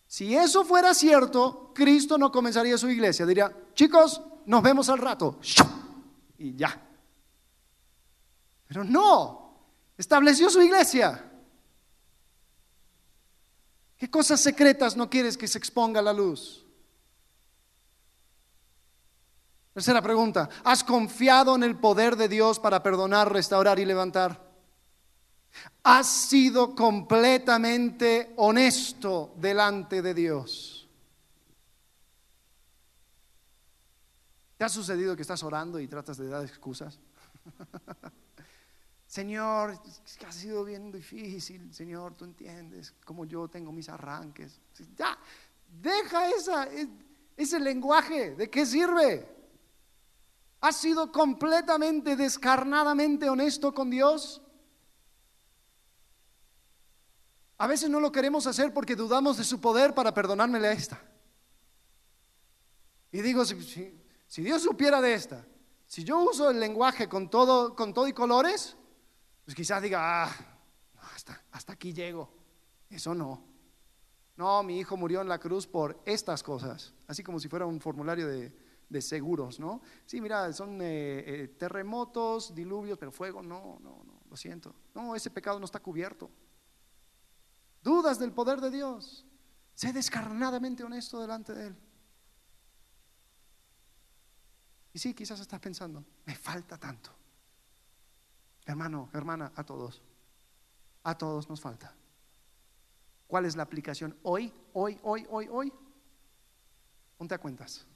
Si eso fuera cierto, Cristo no comenzaría su iglesia, diría, chicos, nos vemos al rato, y ya. Pero no, estableció su iglesia. ¿Qué cosas secretas no quieres que se exponga a la luz? Tercera pregunta, ¿has confiado en el poder de Dios para perdonar, restaurar y levantar? ¿Has sido completamente honesto delante de Dios? ¿Te ha sucedido que estás orando y tratas de dar excusas? *laughs* Señor, ha sido bien difícil, Señor, tú entiendes como yo tengo mis arranques. Ya, deja esa, ese lenguaje, ¿de qué sirve? ¿Has sido completamente, descarnadamente honesto con Dios? A veces no lo queremos hacer porque dudamos de su poder para perdonármele a esta. Y digo, si, si Dios supiera de esta, si yo uso el lenguaje con todo, con todo y colores, pues quizás diga, ah, hasta, aquí llego. Eso no. No, mi hijo murió en la cruz por estas cosas, así como si fuera un formulario de, seguros, ¿no? Sí, mira, son eh, eh, terremotos, diluvios, pero fuego, no, no, no, lo siento. No, ese pecado no está cubierto. Dudas del poder de Dios. Sé descarnadamente honesto delante de Él. Y sí, quizás estás pensando, me falta tanto. Hermano, hermana, a todos. A todos nos falta. ¿Cuál es la aplicación hoy, hoy, hoy, hoy, hoy? Ponte a cuentas.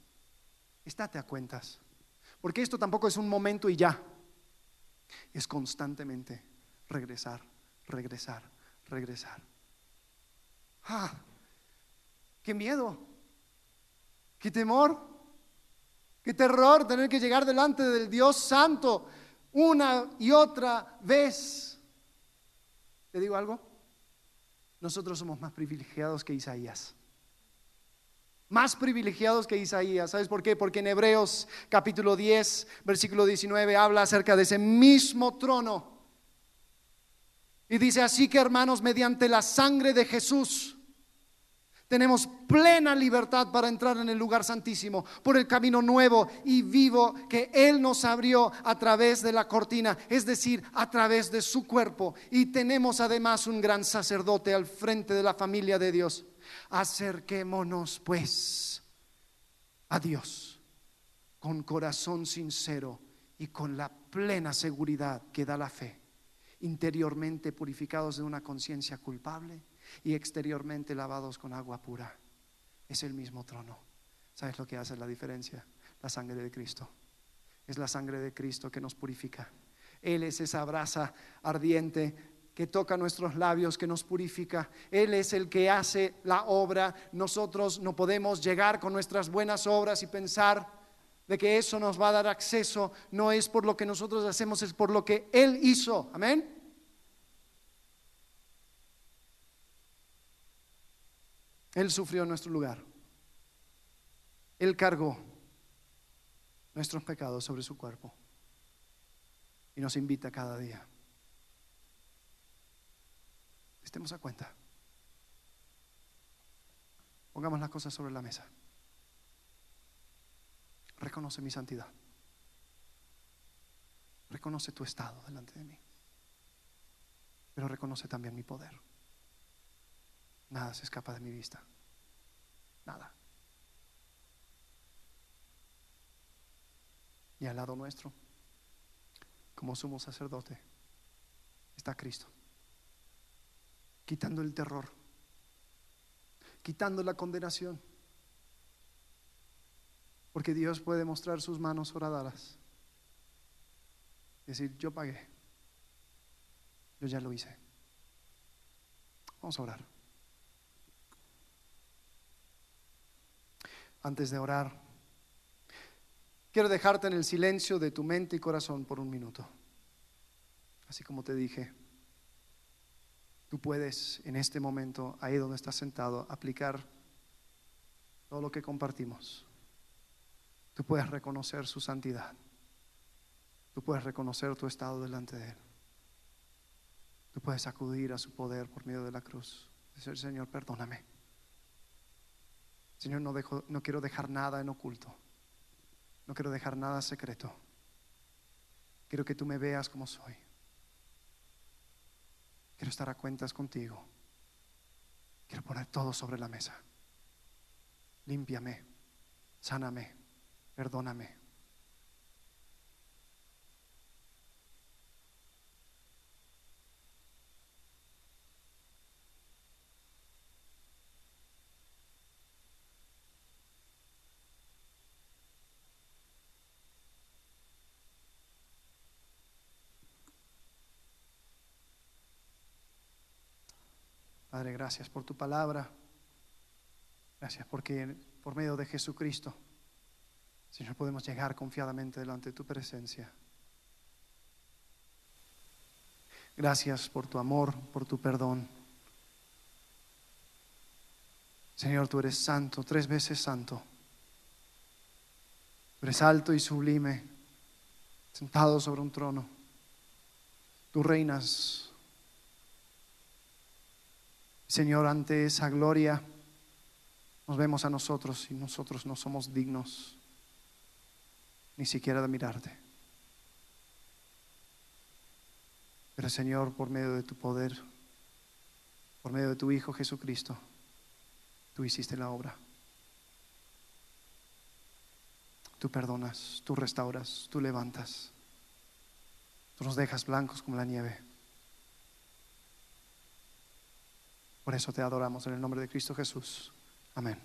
Estate a cuentas. Porque esto tampoco es un momento y ya. Es constantemente regresar, regresar, regresar. ¡Ah! ¡Qué miedo! ¡Qué temor! ¡Qué terror tener que llegar delante del Dios Santo! Una y otra vez. ¿Te digo algo? Nosotros somos más privilegiados que Isaías. Más privilegiados que Isaías. ¿Sabes por qué? Porque en Hebreos capítulo 10, versículo 19 habla acerca de ese mismo trono. Y dice así que hermanos, mediante la sangre de Jesús, tenemos plena libertad para entrar en el lugar santísimo por el camino nuevo y vivo que Él nos abrió a través de la cortina, es decir, a través de su cuerpo. Y tenemos además un gran sacerdote al frente de la familia de Dios. Acerquémonos pues a Dios con corazón sincero y con la plena seguridad que da la fe, interiormente purificados de una conciencia culpable y exteriormente lavados con agua pura. Es el mismo trono. ¿Sabes lo que hace la diferencia? La sangre de Cristo. es la sangre de Cristo que nos purifica. Él es esa brasa ardiente que toca nuestros labios, que nos purifica. Él es el que hace la obra. Nosotros no podemos llegar con nuestras buenas obras y pensar de que eso nos va a dar acceso. No es por lo que nosotros hacemos, es por lo que Él hizo. Amén. Él sufrió en nuestro lugar. Él cargó nuestros pecados sobre su cuerpo y nos invita cada día. Estemos a cuenta. Pongamos las cosas sobre la mesa. Reconoce mi santidad. Reconoce tu estado delante de mí. Pero reconoce también mi poder. Nada se escapa de mi vista. Nada. Y al lado nuestro, como sumo sacerdote, está Cristo, quitando el terror, quitando la condenación. Porque Dios puede mostrar sus manos horadaras. Decir, yo pagué. Yo ya lo hice. Vamos a orar. Antes de orar, quiero dejarte en el silencio de tu mente y corazón por un minuto. Así como te dije, tú puedes en este momento, ahí donde estás sentado, aplicar todo lo que compartimos. Tú puedes reconocer su santidad. Tú puedes reconocer tu estado delante de Él. Tú puedes acudir a su poder por medio de la cruz. Decir, Señor, perdóname. Señor, no, quiero dejar nada en oculto. No quiero dejar nada secreto. Quiero que tú me veas como soy. Quiero estar a cuentas contigo. Quiero poner todo sobre la mesa. Límpiame, sáname, perdóname. Padre, gracias por tu palabra. Gracias porque por medio de Jesucristo, Señor, podemos llegar confiadamente delante de tu presencia. Gracias por tu amor, por tu perdón. Señor, tú eres santo, tres veces santo. Tú eres alto y sublime, sentado sobre un trono. Tú reinas Señor, ante esa gloria nos vemos a nosotros y nosotros no somos dignos ni siquiera de mirarte. Pero Señor, por medio de tu poder, por medio de tu Hijo Jesucristo, tú hiciste la obra. Tú perdonas, tú restauras, tú levantas, tú nos dejas blancos como la nieve. Por eso te adoramos en el nombre de Cristo Jesús. Amén.